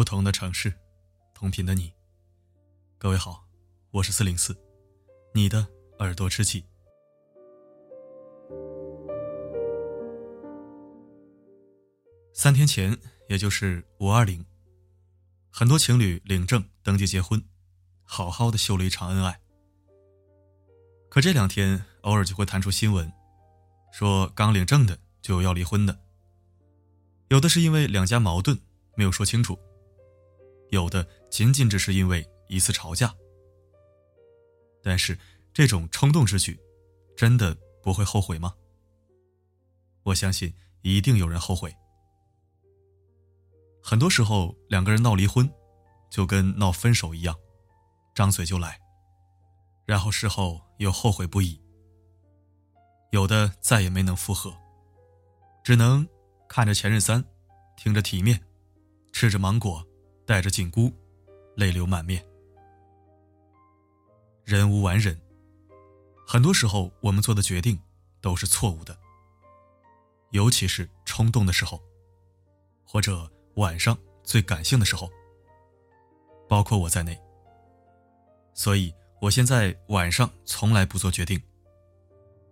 不同的城市，同频的你。各位好，我是四零四，你的耳朵知己。三天前，也就是五二零，很多情侣领证登记结婚，好好的秀了一场恩爱。可这两天，偶尔就会弹出新闻，说刚领证的就要离婚的。有的是因为两家矛盾没有说清楚，有的仅仅只是因为一次吵架。但是这种冲动之举，真的不会后悔吗？我相信一定有人后悔。很多时候，两个人闹离婚，就跟闹分手一样，张嘴就来，然后事后又后悔不已。有的再也没能复合，只能看着前任三，听着体面，吃着芒果，带着紧箍，泪流满面。人无完人，很多时候我们做的决定都是错误的，尤其是冲动的时候，或者晚上最感性的时候，包括我在内。所以我现在晚上从来不做决定，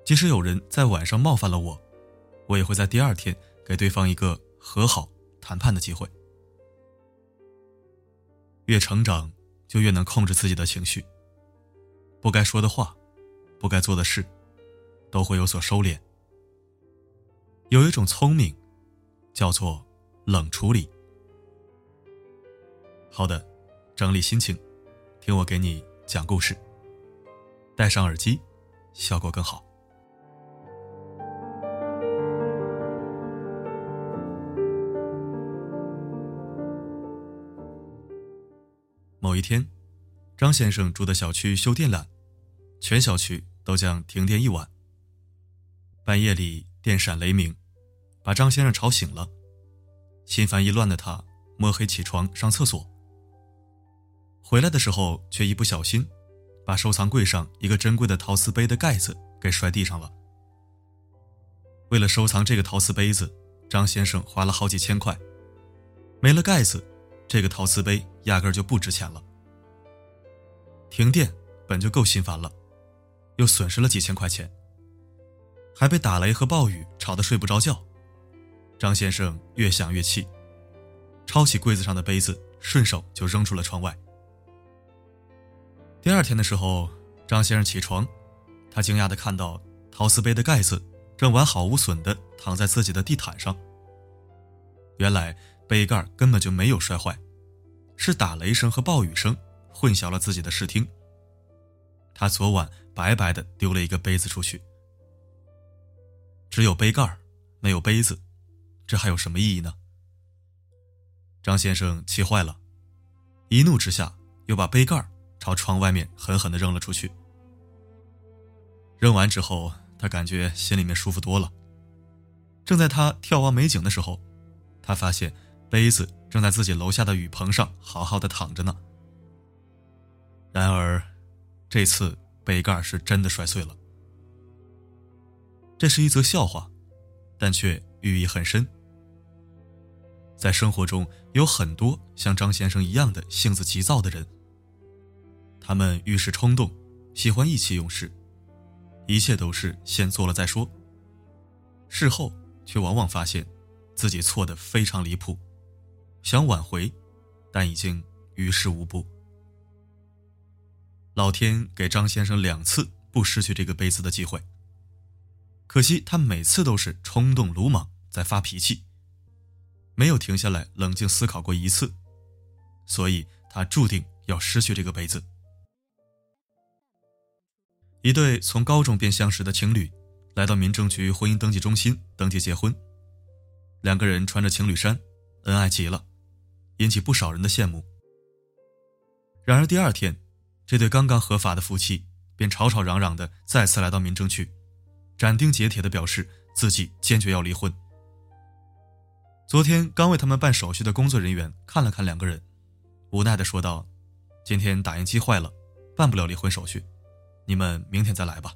即使有人在晚上冒犯了我，我也会在第二天给对方一个和好谈判的机会。越成长，就越能控制自己的情绪。不该说的话，不该做的事，都会有所收敛。有一种聪明，叫做冷处理。好的，整理心情，听我给你讲故事。戴上耳机，效果更好。某一天。张先生住的小区修电缆，全小区都将停电一晚。半夜里电闪雷鸣，把张先生吵醒了。心烦意乱的他摸黑起床上厕所，回来的时候却一不小心，把收藏柜上一个珍贵的陶瓷杯的盖子给摔地上了。为了收藏这个陶瓷杯子，张先生花了好几千块，没了盖子，这个陶瓷杯压根就不值钱了。停电本就够心烦了，又损失了几千块钱，还被打雷和暴雨吵得睡不着觉。张先生越想越气，抄起柜子上的杯子，顺手就扔出了窗外。第二天的时候，张先生起床，他惊讶地看到陶瓷杯的盖子正完好无损地躺在自己的地毯上。原来杯盖根本就没有摔坏，是打雷声和暴雨声。混淆了自己的视听。他昨晚白白的丢了一个杯子出去，只有杯盖没有杯子，这还有什么意义呢？张先生气坏了，一怒之下又把杯盖朝窗外面狠狠的扔了出去。扔完之后，他感觉心里面舒服多了。正在他眺望美景的时候，他发现杯子正在自己楼下的雨棚上好好的躺着呢。然而，这次杯盖是真的摔碎了。这是一则笑话，但却寓意很深。在生活中有很多像张先生一样的性子急躁的人，他们遇事冲动，喜欢意气用事，一切都是先做了再说。事后却往往发现自己错的非常离谱，想挽回，但已经于事无补。老天给张先生两次不失去这个杯子的机会，可惜他每次都是冲动鲁莽在发脾气，没有停下来冷静思考过一次，所以他注定要失去这个杯子。一对从高中便相识的情侣，来到民政局婚姻登记中心登记结婚，两个人穿着情侣衫，恩爱极了，引起不少人的羡慕。然而第二天。这对刚刚合法的夫妻便吵吵嚷嚷的再次来到民政局，斩钉截铁的表示自己坚决要离婚。昨天刚为他们办手续的工作人员看了看两个人，无奈的说道：“今天打印机坏了，办不了离婚手续，你们明天再来吧。”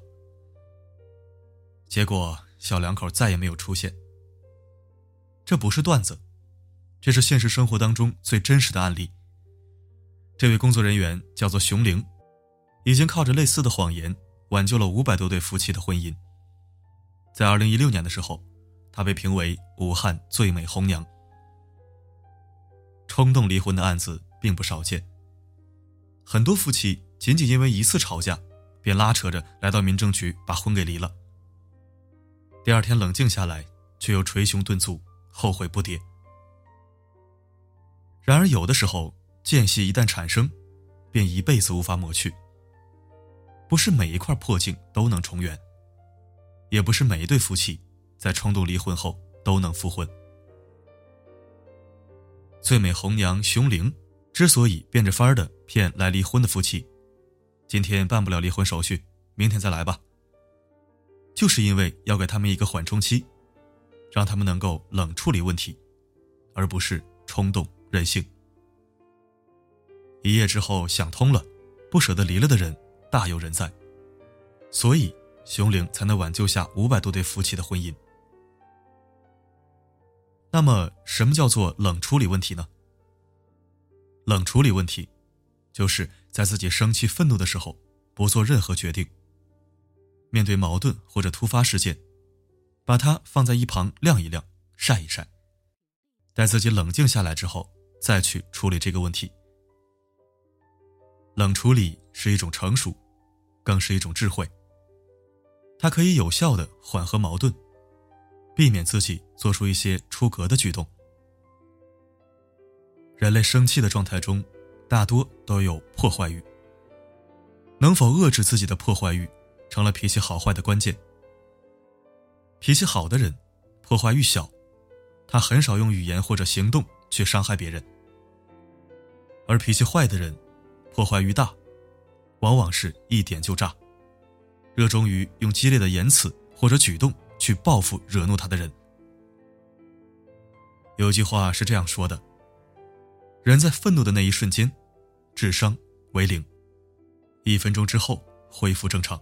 结果小两口再也没有出现。这不是段子，这是现实生活当中最真实的案例。这位工作人员叫做熊玲，已经靠着类似的谎言挽救了五百多对夫妻的婚姻。在二零一六年的时候，她被评为武汉最美红娘。冲动离婚的案子并不少见，很多夫妻仅仅因为一次吵架，便拉扯着来到民政局把婚给离了。第二天冷静下来，却又捶胸顿足，后悔不迭。然而，有的时候间隙一旦产生，便一辈子无法抹去。不是每一块破镜都能重圆，也不是每一对夫妻在冲动离婚后都能复婚。最美红娘熊玲之所以变着法儿的骗来离婚的夫妻，今天办不了离婚手续，明天再来吧。就是因为要给他们一个缓冲期，让他们能够冷处理问题，而不是冲动任性。一夜之后想通了，不舍得离了的人大有人在，所以熊玲才能挽救下五百多对夫妻的婚姻。那么，什么叫做冷处理问题呢？冷处理问题，就是在自己生气、愤怒的时候，不做任何决定。面对矛盾或者突发事件，把它放在一旁晾一晾、晒一晒，待自己冷静下来之后，再去处理这个问题。冷处理是一种成熟，更是一种智慧。它可以有效的缓和矛盾。避免自己做出一些出格的举动。人类生气的状态中，大多都有破坏欲。能否遏制自己的破坏欲，成了脾气好坏的关键。脾气好的人，破坏欲小，他很少用语言或者行动去伤害别人；而脾气坏的人，破坏欲大，往往是一点就炸，热衷于用激烈的言辞或者举动。去报复惹怒他的人。有句话是这样说的：人在愤怒的那一瞬间，智商为零，一分钟之后恢复正常。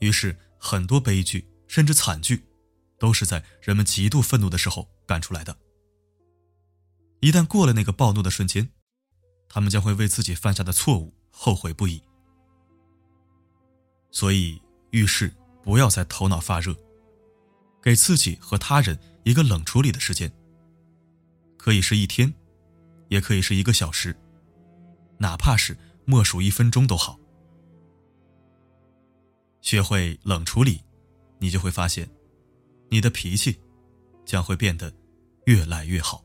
于是，很多悲剧甚至惨剧，都是在人们极度愤怒的时候干出来的。一旦过了那个暴怒的瞬间，他们将会为自己犯下的错误后悔不已。所以，遇事。不要再头脑发热，给自己和他人一个冷处理的时间。可以是一天，也可以是一个小时，哪怕是默数一分钟都好。学会冷处理，你就会发现，你的脾气将会变得越来越好。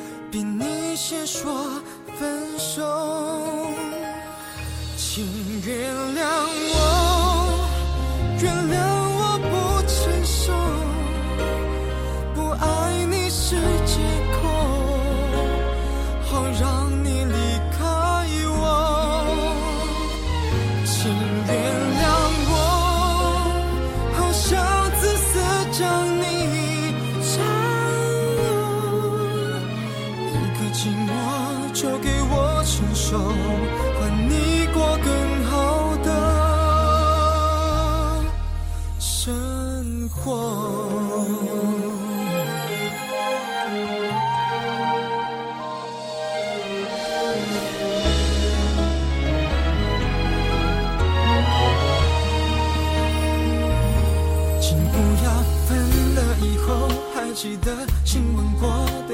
比你先说分手，请原谅我，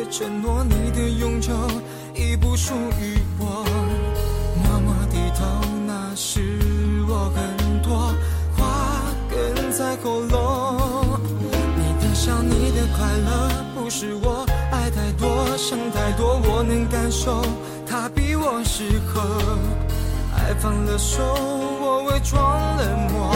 承诺，你的永久已不属于我。默默低头，那是我很多话哽在喉咙。你的笑，你的快乐，不是我爱太多，想太多，我能感受，他比我适合。爱放了手，我伪装冷漠，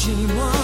寂寞。